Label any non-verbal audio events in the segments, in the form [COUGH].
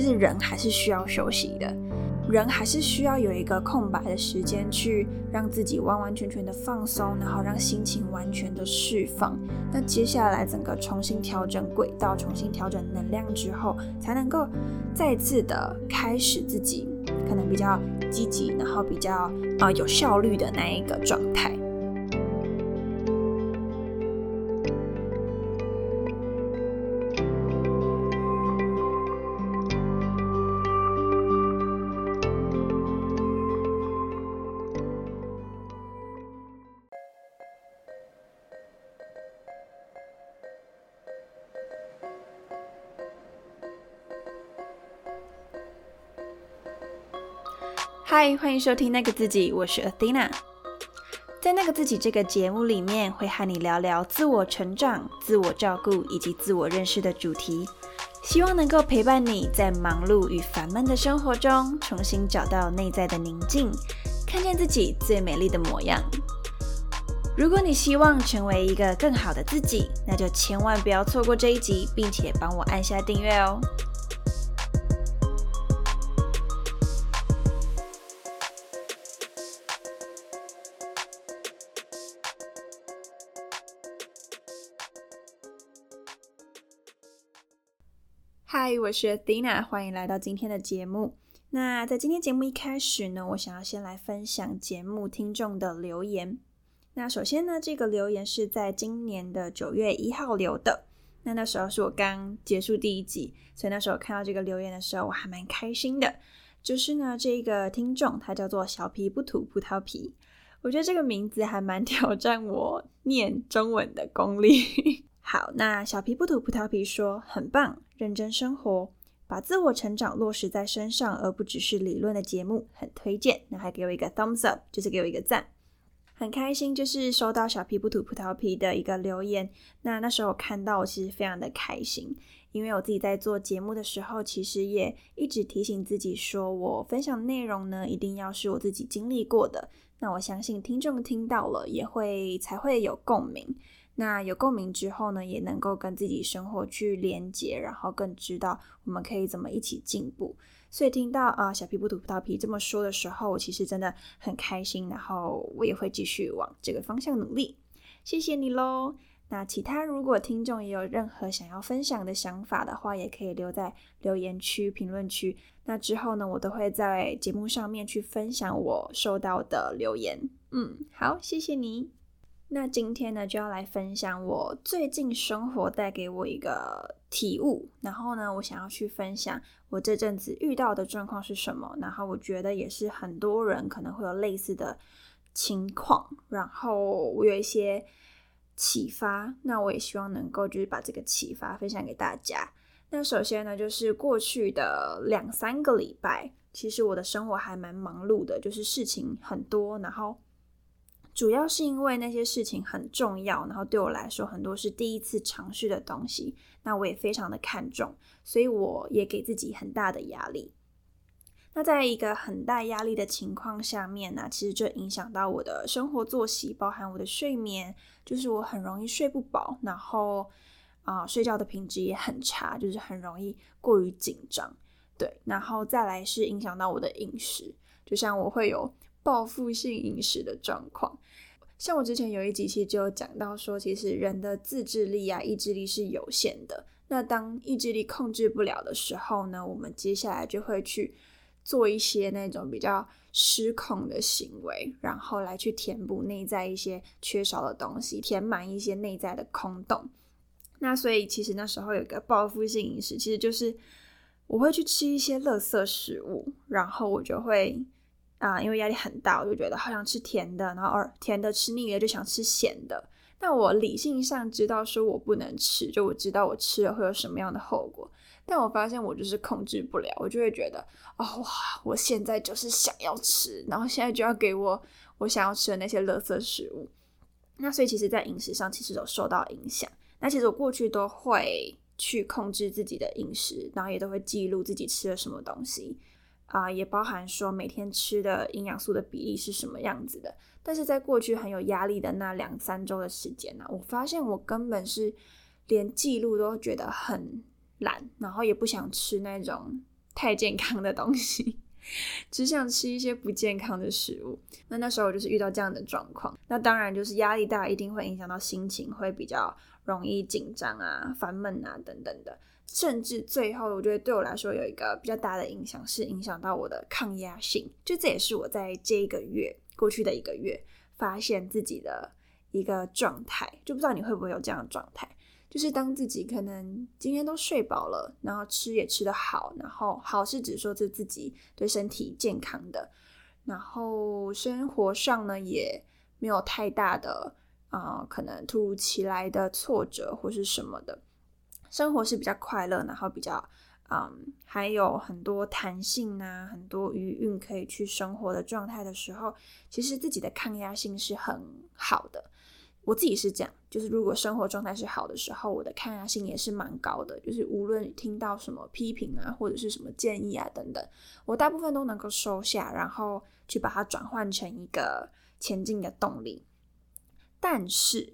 其实人还是需要休息的，人还是需要有一个空白的时间去让自己完完全全的放松，然后让心情完全的释放。那接下来整个重新调整轨道、重新调整能量之后，才能够再次的开始自己可能比较积极，然后比较啊有效率的那一个状态。嗨，欢迎收听那个自己，我是 Athena。在那个自己这个节目里面，会和你聊聊自我成长、自我照顾以及自我认识的主题，希望能够陪伴你在忙碌与烦闷的生活中，重新找到内在的宁静，看见自己最美丽的模样。如果你希望成为一个更好的自己，那就千万不要错过这一集，并且帮我按下订阅哦。嗨，我是 Dina，欢迎来到今天的节目。那在今天节目一开始呢，我想要先来分享节目听众的留言。那首先呢，这个留言是在今年的九月一号留的。那那时候是我刚结束第一集，所以那时候看到这个留言的时候，我还蛮开心的。就是呢，这个听众他叫做小皮不吐葡萄皮，我觉得这个名字还蛮挑战我念中文的功力。好，那小皮不吐葡萄皮说很棒，认真生活，把自我成长落实在身上，而不只是理论的节目，很推荐。那还给我一个 thumbs up，就是给我一个赞，很开心，就是收到小皮不吐葡萄皮的一个留言。那那时候我看到，我其实非常的开心，因为我自己在做节目的时候，其实也一直提醒自己说，我分享内容呢，一定要是我自己经历过的。那我相信听众听到了，也会才会有共鸣。那有共鸣之后呢，也能够跟自己生活去连接，然后更知道我们可以怎么一起进步。所以听到啊小皮不吐葡萄皮这么说的时候，我其实真的很开心，然后我也会继续往这个方向努力。谢谢你喽。那其他如果听众也有任何想要分享的想法的话，也可以留在留言区、评论区。那之后呢，我都会在节目上面去分享我收到的留言。嗯，好，谢谢你。那今天呢，就要来分享我最近生活带给我一个体悟，然后呢，我想要去分享我这阵子遇到的状况是什么，然后我觉得也是很多人可能会有类似的情况，然后我有一些启发，那我也希望能够就是把这个启发分享给大家。那首先呢，就是过去的两三个礼拜，其实我的生活还蛮忙碌的，就是事情很多，然后。主要是因为那些事情很重要，然后对我来说很多是第一次尝试的东西，那我也非常的看重，所以我也给自己很大的压力。那在一个很大压力的情况下面呢，其实就影响到我的生活作息，包含我的睡眠，就是我很容易睡不饱，然后啊睡觉的品质也很差，就是很容易过于紧张。对，然后再来是影响到我的饮食，就像我会有。报复性饮食的状况，像我之前有一集其实就有讲到说，其实人的自制力啊、意志力是有限的。那当意志力控制不了的时候呢，我们接下来就会去做一些那种比较失控的行为，然后来去填补内在一些缺少的东西，填满一些内在的空洞。那所以其实那时候有一个报复性饮食，其实就是我会去吃一些垃圾食物，然后我就会。啊，因为压力很大，我就觉得好想吃甜的，然后而甜的吃腻了就想吃咸的。但我理性上知道说我不能吃，就我知道我吃了会有什么样的后果。但我发现我就是控制不了，我就会觉得，哦哇，我现在就是想要吃，然后现在就要给我我想要吃的那些垃圾食物。那所以其实，在饮食上其实有受到影响。那其实我过去都会去控制自己的饮食，然后也都会记录自己吃了什么东西。啊，也包含说每天吃的营养素的比例是什么样子的。但是在过去很有压力的那两三周的时间呢，我发现我根本是连记录都觉得很懒，然后也不想吃那种 [LAUGHS] 太健康的东西，[LAUGHS] 只想吃一些不健康的食物。那那时候我就是遇到这样的状况，那当然就是压力大，一定会影响到心情，会比较容易紧张啊、烦闷啊等等的。甚至最后，我觉得对我来说有一个比较大的影响，是影响到我的抗压性。就这也是我在这一个月过去的一个月发现自己的一个状态。就不知道你会不会有这样的状态，就是当自己可能今天都睡饱了，然后吃也吃得好，然后好是指说是自己对身体健康的，然后生活上呢也没有太大的啊可能突如其来的挫折或是什么的。生活是比较快乐，然后比较，嗯，还有很多弹性啊，很多余韵可以去生活的状态的时候，其实自己的抗压性是很好的。我自己是这样，就是如果生活状态是好的时候，我的抗压性也是蛮高的。就是无论听到什么批评啊，或者是什么建议啊等等，我大部分都能够收下，然后去把它转换成一个前进的动力。但是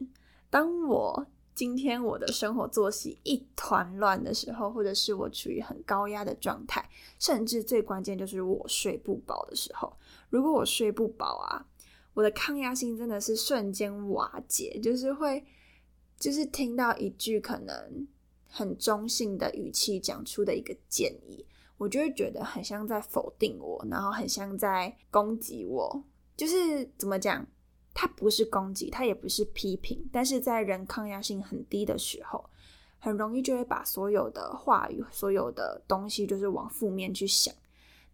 当我今天我的生活作息一团乱的时候，或者是我处于很高压的状态，甚至最关键就是我睡不饱的时候，如果我睡不饱啊，我的抗压性真的是瞬间瓦解，就是会，就是听到一句可能很中性的语气讲出的一个建议，我就会觉得很像在否定我，然后很像在攻击我，就是怎么讲？它不是攻击，它也不是批评，但是在人抗压性很低的时候，很容易就会把所有的话语、所有的东西，就是往负面去想，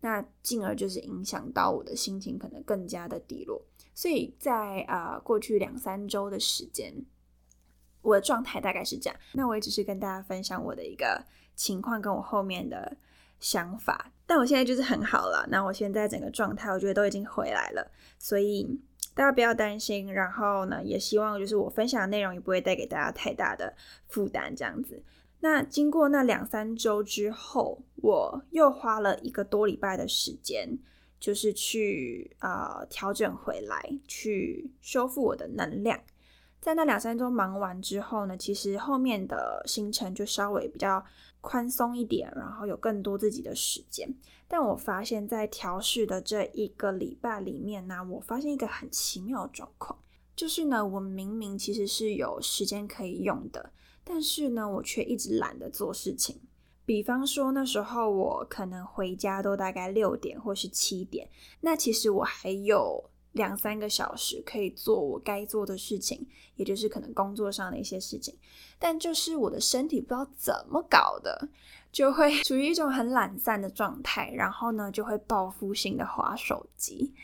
那进而就是影响到我的心情，可能更加的低落。所以在啊过去两三周的时间，我的状态大概是这样。那我也只是跟大家分享我的一个情况，跟我后面的想法。但我现在就是很好了，那我现在整个状态，我觉得都已经回来了，所以。大家不要担心，然后呢，也希望就是我分享的内容也不会带给大家太大的负担，这样子。那经过那两三周之后，我又花了一个多礼拜的时间，就是去啊调整回来，去修复我的能量。在那两三周忙完之后呢，其实后面的行程就稍微比较宽松一点，然后有更多自己的时间。但我发现，在调试的这一个礼拜里面呢，我发现一个很奇妙的状况，就是呢，我明明其实是有时间可以用的，但是呢，我却一直懒得做事情。比方说，那时候我可能回家都大概六点或是七点，那其实我还有两三个小时可以做我该做的事情，也就是可能工作上的一些事情，但就是我的身体不知道怎么搞的。就会处于一种很懒散的状态，[LAUGHS] 然后呢，就会报复性的划手机。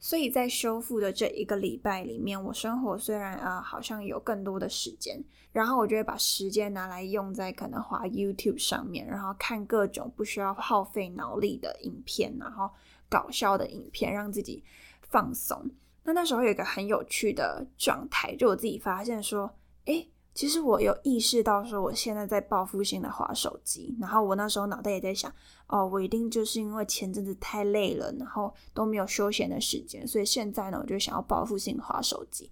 所以在修复的这一个礼拜里面，我生活虽然啊好像有更多的时间，然后我就会把时间拿来用在可能滑 YouTube 上面，然后看各种不需要耗费脑力的影片，然后搞笑的影片，让自己放松。那那时候有一个很有趣的状态，就我自己发现说，诶。其实我有意识到说，我现在在报复性的划手机，然后我那时候脑袋也在想，哦，我一定就是因为前阵子太累了，然后都没有休闲的时间，所以现在呢，我就想要报复性划手机。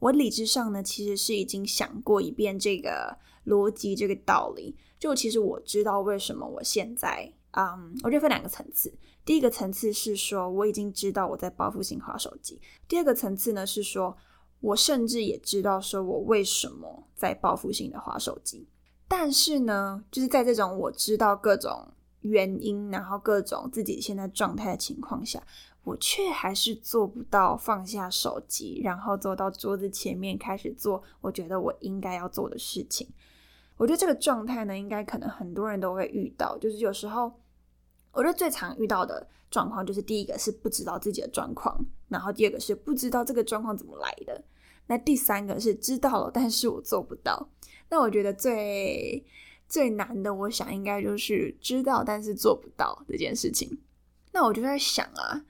我理智上呢，其实是已经想过一遍这个逻辑、这个道理。就其实我知道为什么我现在，嗯，我觉得分两个层次。第一个层次是说，我已经知道我在报复性划手机。第二个层次呢是说。我甚至也知道说，我为什么在报复性的划手机，但是呢，就是在这种我知道各种原因，然后各种自己现在状态的情况下，我却还是做不到放下手机，然后走到桌子前面开始做我觉得我应该要做的事情。我觉得这个状态呢，应该可能很多人都会遇到，就是有时候。我觉得最常遇到的状况就是，第一个是不知道自己的状况，然后第二个是不知道这个状况怎么来的，那第三个是知道了，但是我做不到。那我觉得最最难的，我想应该就是知道但是做不到这件事情。那我就在想啊，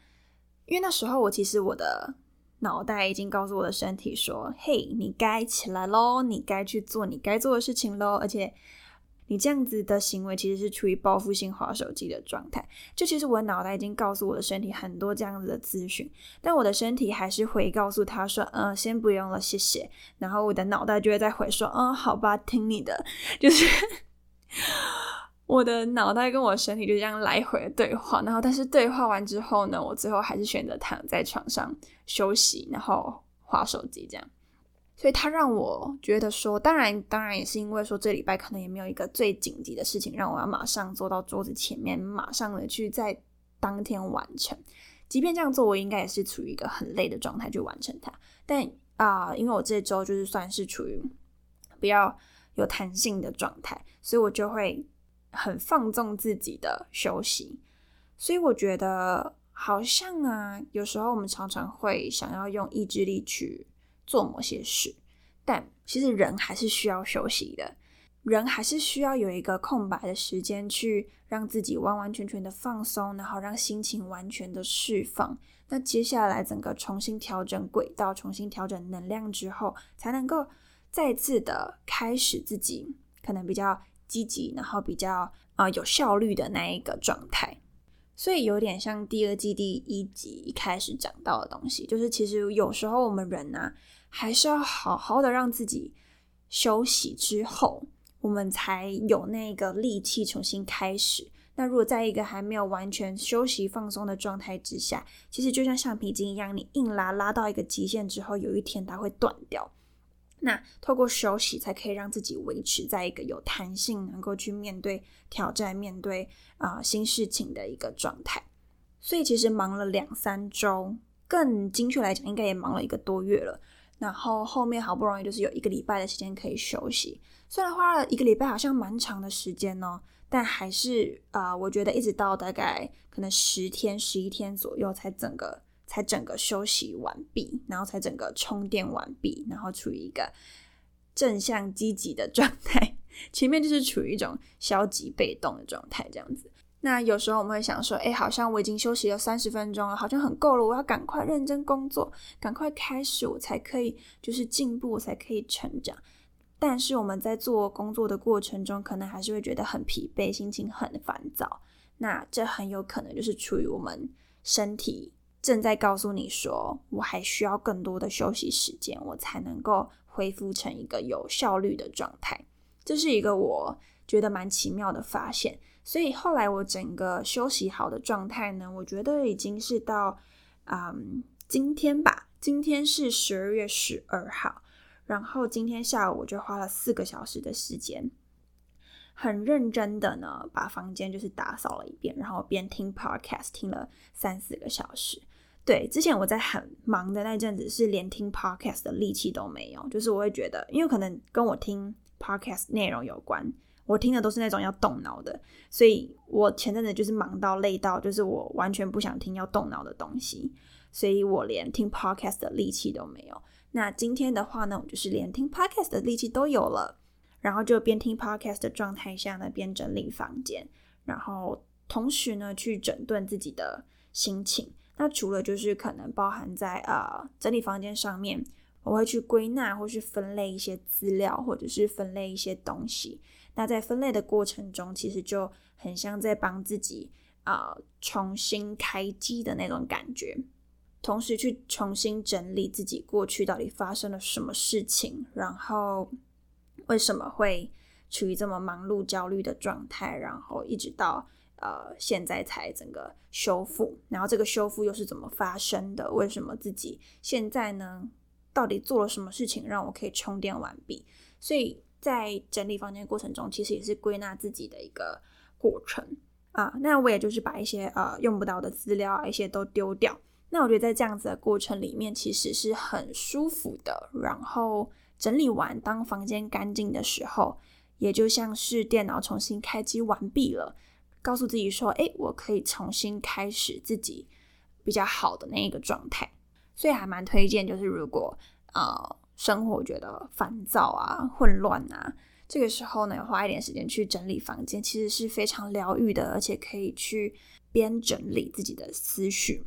因为那时候我其实我的脑袋已经告诉我的身体说：“嘿，你该起来喽，你该去做你该做的事情喽。”而且。你这样子的行为其实是处于报复性划手机的状态。就其实我的脑袋已经告诉我的身体很多这样子的资讯，但我的身体还是会告诉他说：“嗯，先不用了，谢谢。”然后我的脑袋就会再回说：“嗯，好吧，听你的。”就是 [LAUGHS] 我的脑袋跟我身体就这样来回对话，然后但是对话完之后呢，我最后还是选择躺在床上休息，然后划手机这样。所以他让我觉得说，当然，当然也是因为说这礼拜可能也没有一个最紧急的事情让我要马上坐到桌子前面，马上的去在当天完成。即便这样做，我应该也是处于一个很累的状态去完成它。但啊，因为我这周就是算是处于比较有弹性的状态，所以我就会很放纵自己的休息。所以我觉得好像啊，有时候我们常常会想要用意志力去。做某些事，但其实人还是需要休息的，人还是需要有一个空白的时间去让自己完完全全的放松，然后让心情完全的释放。那接下来整个重新调整轨道、重新调整能量之后，才能够再次的开始自己可能比较积极，然后比较啊有效率的那一个状态。所以有点像第二季第一集一开始讲到的东西，就是其实有时候我们人呢。还是要好好的让自己休息之后，我们才有那个力气重新开始。那如果在一个还没有完全休息放松的状态之下，其实就像橡皮筋一样，你硬拉拉到一个极限之后，有一天它会断掉。那透过休息，才可以让自己维持在一个有弹性，能够去面对挑战、面对啊新事情的一个状态。所以其实忙了两三周，更精确来讲，应该也忙了一个多月了。然后后面好不容易就是有一个礼拜的时间可以休息，虽然花了一个礼拜，好像蛮长的时间哦，但还是啊，我觉得一直到大概可能十天、十一天左右才整个才整个休息完毕，然后才整个充电完毕，然后处于一个正向积极的状态。[LAUGHS] 前面就是处于一种消极被动的状态，这样子。那有时候我们会想说，哎，好像我已经休息了三十分钟了，好像很够了，我要赶快认真工作，赶快开始，我才可以就是进步，我才可以成长。但是我们在做工作的过程中，可能还是会觉得很疲惫，心情很烦躁。那这很有可能就是出于我们身体正在告诉你说，我还需要更多的休息时间，我才能够恢复成一个有效率的状态。这是一个我觉得蛮奇妙的发现。所以后来我整个休息好的状态呢，我觉得已经是到嗯今天吧。今天是十二月十二号，然后今天下午我就花了四个小时的时间，很认真的呢把房间就是打扫了一遍，然后边听 podcast 听了三四个小时。对，之前我在很忙的那阵子是连听 podcast 的力气都没有，就是我会觉得，因为可能跟我听 podcast 内容有关。我听的都是那种要动脑的，所以我前阵子就是忙到累到，就是我完全不想听要动脑的东西，所以我连听 podcast 的力气都没有。那今天的话呢，我就是连听 podcast 的力气都有了，然后就边听 podcast 的状态下呢，边整理房间，然后同时呢去整顿自己的心情。那除了就是可能包含在呃整理房间上面，我会去归纳或是分类一些资料，或者是分类一些东西。那在分类的过程中，其实就很像在帮自己啊重新开机的那种感觉，同时去重新整理自己过去到底发生了什么事情，然后为什么会处于这么忙碌、焦虑的状态，然后一直到呃现在才整个修复，然后这个修复又是怎么发生的？为什么自己现在呢？到底做了什么事情让我可以充电完毕？所以。在整理房间过程中，其实也是归纳自己的一个过程啊。那我也就是把一些呃用不到的资料啊，一些都丢掉。那我觉得在这样子的过程里面，其实是很舒服的。然后整理完，当房间干净的时候，也就像是电脑重新开机完毕了，告诉自己说：“哎，我可以重新开始自己比较好的那一个状态。”所以还蛮推荐，就是如果呃。生活觉得烦躁啊、混乱啊，这个时候呢，花一点时间去整理房间，其实是非常疗愈的，而且可以去边整理自己的思绪。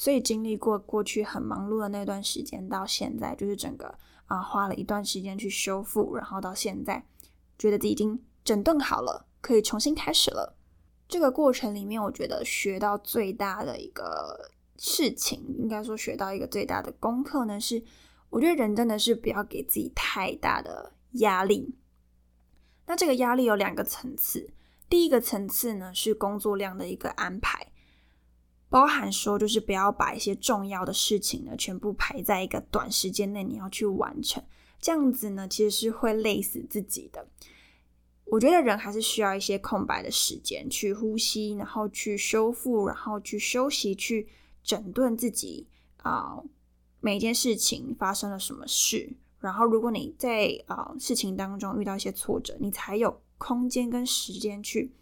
所以经历过过去很忙碌的那段时间，到现在就是整个啊花了一段时间去修复，然后到现在觉得自己已经整顿好了，可以重新开始了。这个过程里面，我觉得学到最大的一个事情，应该说学到一个最大的功课呢，是我觉得人真的是不要给自己太大的压力。那这个压力有两个层次，第一个层次呢是工作量的一个安排，包含说就是不要把一些重要的事情呢全部排在一个短时间内你要去完成，这样子呢其实是会累死自己的。我觉得人还是需要一些空白的时间去呼吸，然后去修复，然后去休息，去整顿自己啊，每一件事情发生了什么事。然后，如果你在啊事情当中遇到一些挫折，你才有空间跟时间去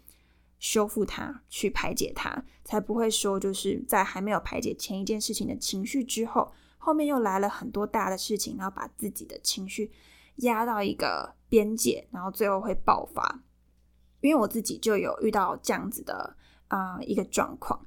修复它，去排解它，才不会说就是在还没有排解前一件事情的情绪之后，后面又来了很多大的事情，然后把自己的情绪压到一个边界，然后最后会爆发。因为我自己就有遇到这样子的啊一个状况，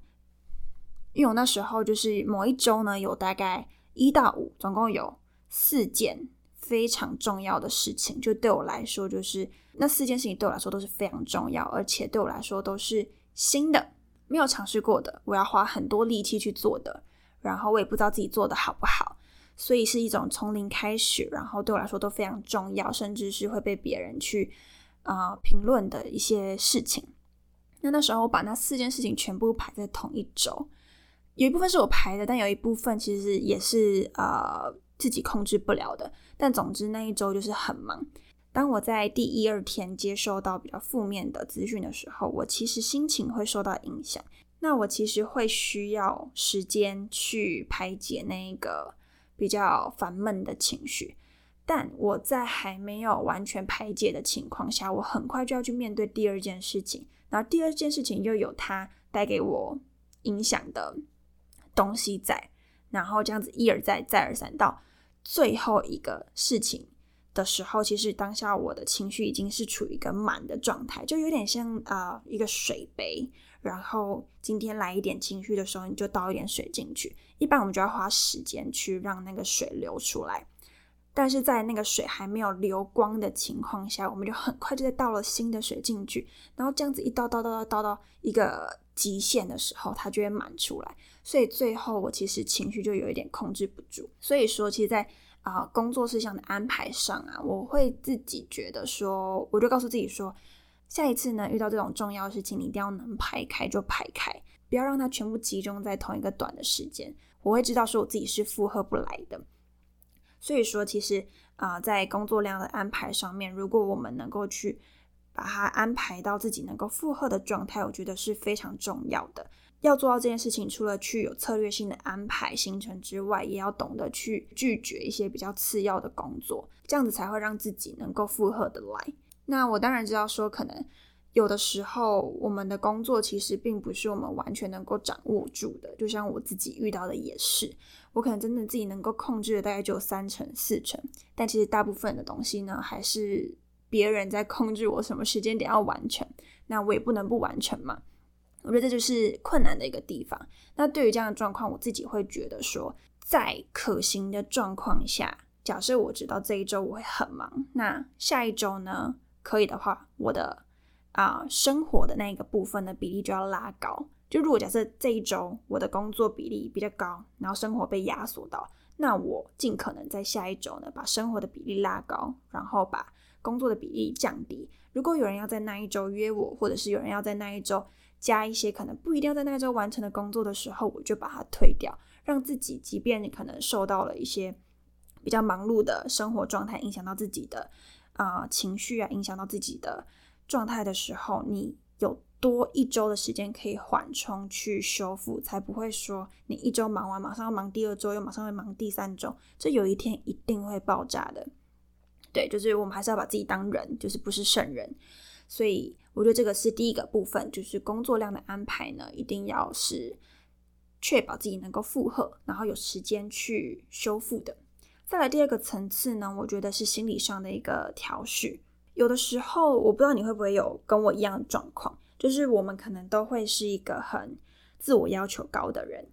因为我那时候就是某一周呢，有大概一到五，总共有四件。非常重要的事情，就对我来说，就是那四件事情对我来说都是非常重要，而且对我来说都是新的，没有尝试过的，我要花很多力气去做的，然后我也不知道自己做的好不好，所以是一种从零开始，然后对我来说都非常重要，甚至是会被别人去啊评论的一些事情。那那时候我把那四件事情全部排在同一周，有一部分是我排的，但有一部分其实也是呃。自己控制不了的，但总之那一周就是很忙。当我在第一二天接收到比较负面的资讯的时候，我其实心情会受到影响。那我其实会需要时间去排解那一个比较烦闷的情绪。但我在还没有完全排解的情况下，我很快就要去面对第二件事情。然后第二件事情又有它带给我影响的东西在，然后这样子一而再再而三到。最后一个事情的时候，其实当下我的情绪已经是处于一个满的状态，就有点像啊一个水杯，然后今天来一点情绪的时候，你就倒一点水进去。一般我们就要花时间去让那个水流出来，但是在那个水还没有流光的情况下，我们就很快就在倒了新的水进去，然后这样子一倒倒倒倒倒到一个极限的时候，它就会满出来。所以最后我其实情绪就有一点控制不住，所以说其实，在啊工作事项的安排上啊，我会自己觉得说，我就告诉自己说，下一次呢遇到这种重要事情，你一定要能排开就排开，不要让它全部集中在同一个短的时间。我会知道说我自己是负荷不来的，所以说其实啊在工作量的安排上面，如果我们能够去把它安排到自己能够负荷的状态，我觉得是非常重要的。要做到这件事情，除了去有策略性的安排行程之外，也要懂得去拒绝一些比较次要的工作，这样子才会让自己能够负荷的来。那我当然知道说，可能有的时候我们的工作其实并不是我们完全能够掌握住的，就像我自己遇到的也是，我可能真的自己能够控制的大概就三成四成，但其实大部分的东西呢，还是别人在控制我什么时间点要完成，那我也不能不完成嘛。我觉得这就是困难的一个地方。那对于这样的状况，我自己会觉得说，在可行的状况下，假设我知道这一周我会很忙，那下一周呢，可以的话，我的啊生活的那一个部分的比例就要拉高。就如果假设这一周我的工作比例比较高，然后生活被压缩到，那我尽可能在下一周呢，把生活的比例拉高，然后把工作的比例降低。如果有人要在那一周约我，或者是有人要在那一周。加一些可能不一定要在那周完成的工作的时候，我就把它推掉，让自己即便你可能受到了一些比较忙碌的生活状态，影响到自己的啊情绪啊，影响到自己的状态的时候，你有多一周的时间可以缓冲去修复，才不会说你一周忙完，马上要忙第二周，又马上会忙第三周，这有一天一定会爆炸的。对，就是我们还是要把自己当人，就是不是圣人。所以我觉得这个是第一个部分，就是工作量的安排呢，一定要是确保自己能够负荷，然后有时间去修复的。再来第二个层次呢，我觉得是心理上的一个调试。有的时候，我不知道你会不会有跟我一样的状况，就是我们可能都会是一个很自我要求高的人。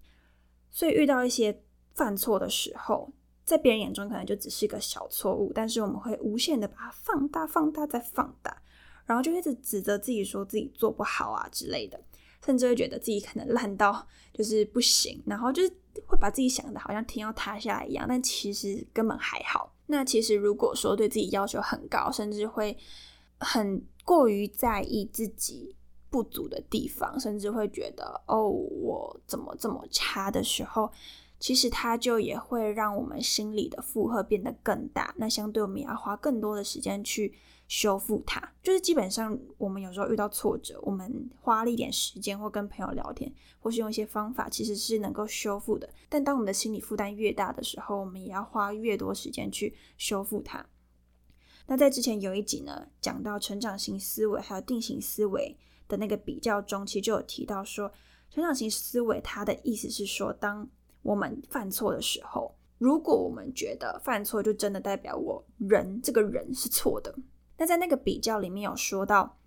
所以遇到一些犯错的时候，在别人眼中可能就只是一个小错误，但是我们会无限的把它放大、放大再放大，然后就一直指责自己，说自己做不好啊之类的，甚至会觉得自己可能烂到就是不行，然后就是会把自己想的好像天要塌下来一样，但其实根本还好。那其实如果说对自己要求很高，甚至会很过于在意自己不足的地方，甚至会觉得哦，我怎么这么差的时候，其实它就也会让我们心里的负荷变得更大。那相对我们也要花更多的时间去修复它。就是基本上我们有时候遇到挫折，我们花了一点时间，或跟朋友聊天，或是用一些方法，其实是能够修复的。但当我们的心理负担越大的时候，我们也要花越多时间去修复它。那在之前有一集呢，讲到成长型思维还有定型思维的那个比较中，其实就有提到说，成长型思维它的意思是说，当我们犯错的时候，如果我们觉得犯错就真的代表我人这个人是错的，那在那个比较里面有说到，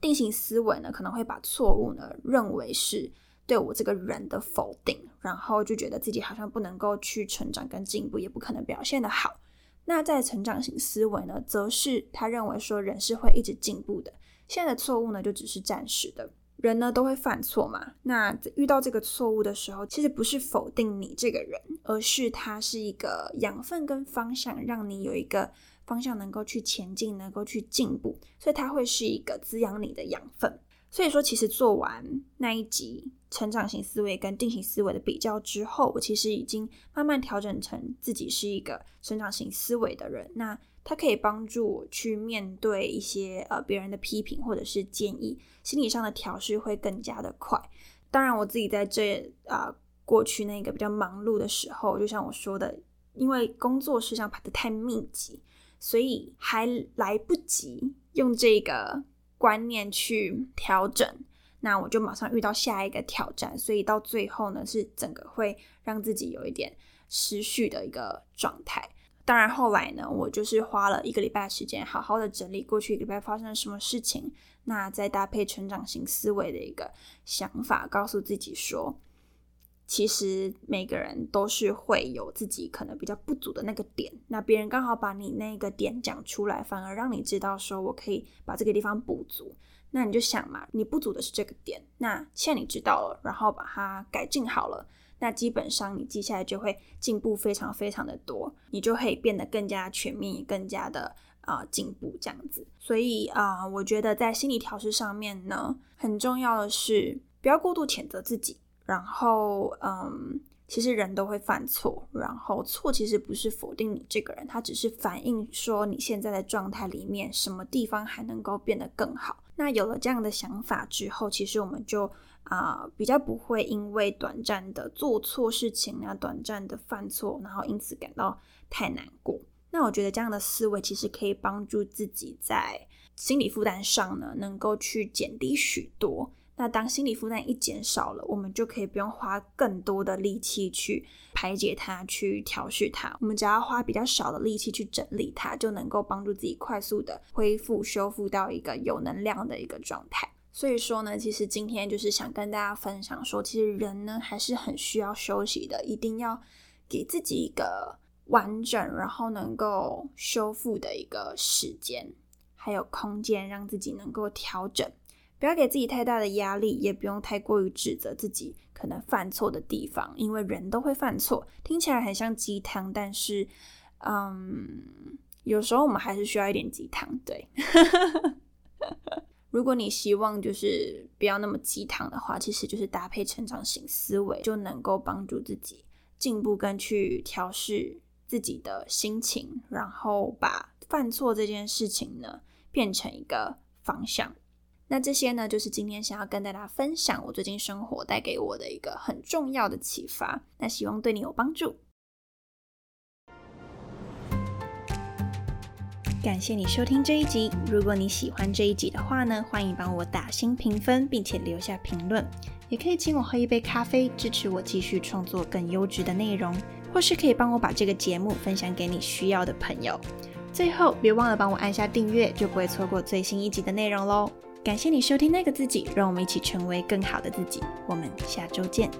定型思维呢可能会把错误呢认为是对我这个人的否定，然后就觉得自己好像不能够去成长跟进步，也不可能表现的好。那在成长型思维呢，则是他认为说人是会一直进步的，现在的错误呢就只是暂时的，人呢都会犯错嘛。那遇到这个错误的时候，其实不是否定你这个人，而是它是一个养分跟方向，让你有一个方向能够去前进，能够去进步，所以它会是一个滋养你的养分。所以说，其实做完那一集成长型思维跟定型思维的比较之后，我其实已经慢慢调整成自己是一个成长型思维的人。那它可以帮助我去面对一些呃别人的批评或者是建议，心理上的调试会更加的快。当然，我自己在这啊过去那个比较忙碌的时候，就像我说的，因为工作事项排的太密集，所以还来不及用这个。观念去调整，那我就马上遇到下一个挑战，所以到最后呢，是整个会让自己有一点失序的一个状态。当然后来呢，我就是花了一个礼拜时间，好好的整理过去一个礼拜发生了什么事情，那再搭配成长型思维的一个想法，告诉自己说。其实每个人都是会有自己可能比较不足的那个点，那别人刚好把你那个点讲出来，反而让你知道说我可以把这个地方补足。那你就想嘛，你不足的是这个点，那现在你知道了，然后把它改进好了，那基本上你接下来就会进步非常非常的多，你就会变得更加全面，更加的啊进步这样子。所以啊，我觉得在心理调试上面呢，很重要的是不要过度谴责自己。然后，嗯，其实人都会犯错，然后错其实不是否定你这个人，它只是反映说你现在的状态里面什么地方还能够变得更好。那有了这样的想法之后，其实我们就啊比较不会因为短暂的做错事情啊，短暂的犯错，然后因此感到太难过。那我觉得这样的思维其实可以帮助自己在心理负担上呢，能够去减低许多。那当心理负担一减少了，我们就可以不用花更多的力气去排解它、去调试它。我们只要花比较少的力气去整理它，就能够帮助自己快速的恢复、修复到一个有能量的一个状态。所以说呢，其实今天就是想跟大家分享说，其实人呢还是很需要休息的，一定要给自己一个完整，然后能够修复的一个时间，还有空间，让自己能够调整。不要给自己太大的压力，也不用太过于指责自己可能犯错的地方，因为人都会犯错。听起来很像鸡汤，但是，嗯，有时候我们还是需要一点鸡汤。对，[LAUGHS] 如果你希望就是不要那么鸡汤的话，其实就是搭配成长型思维，就能够帮助自己进步跟去调试自己的心情，然后把犯错这件事情呢变成一个方向。那这些呢，就是今天想要跟大家分享我最近生活带给我的一个很重要的启发。那希望对你有帮助。感谢你收听这一集。如果你喜欢这一集的话呢，欢迎帮我打新评分，并且留下评论。也可以请我喝一杯咖啡，支持我继续创作更优质的内容，或是可以帮我把这个节目分享给你需要的朋友。最后，别忘了帮我按下订阅，就不会错过最新一集的内容喽。感谢你收听那个自己，让我们一起成为更好的自己。我们下周见。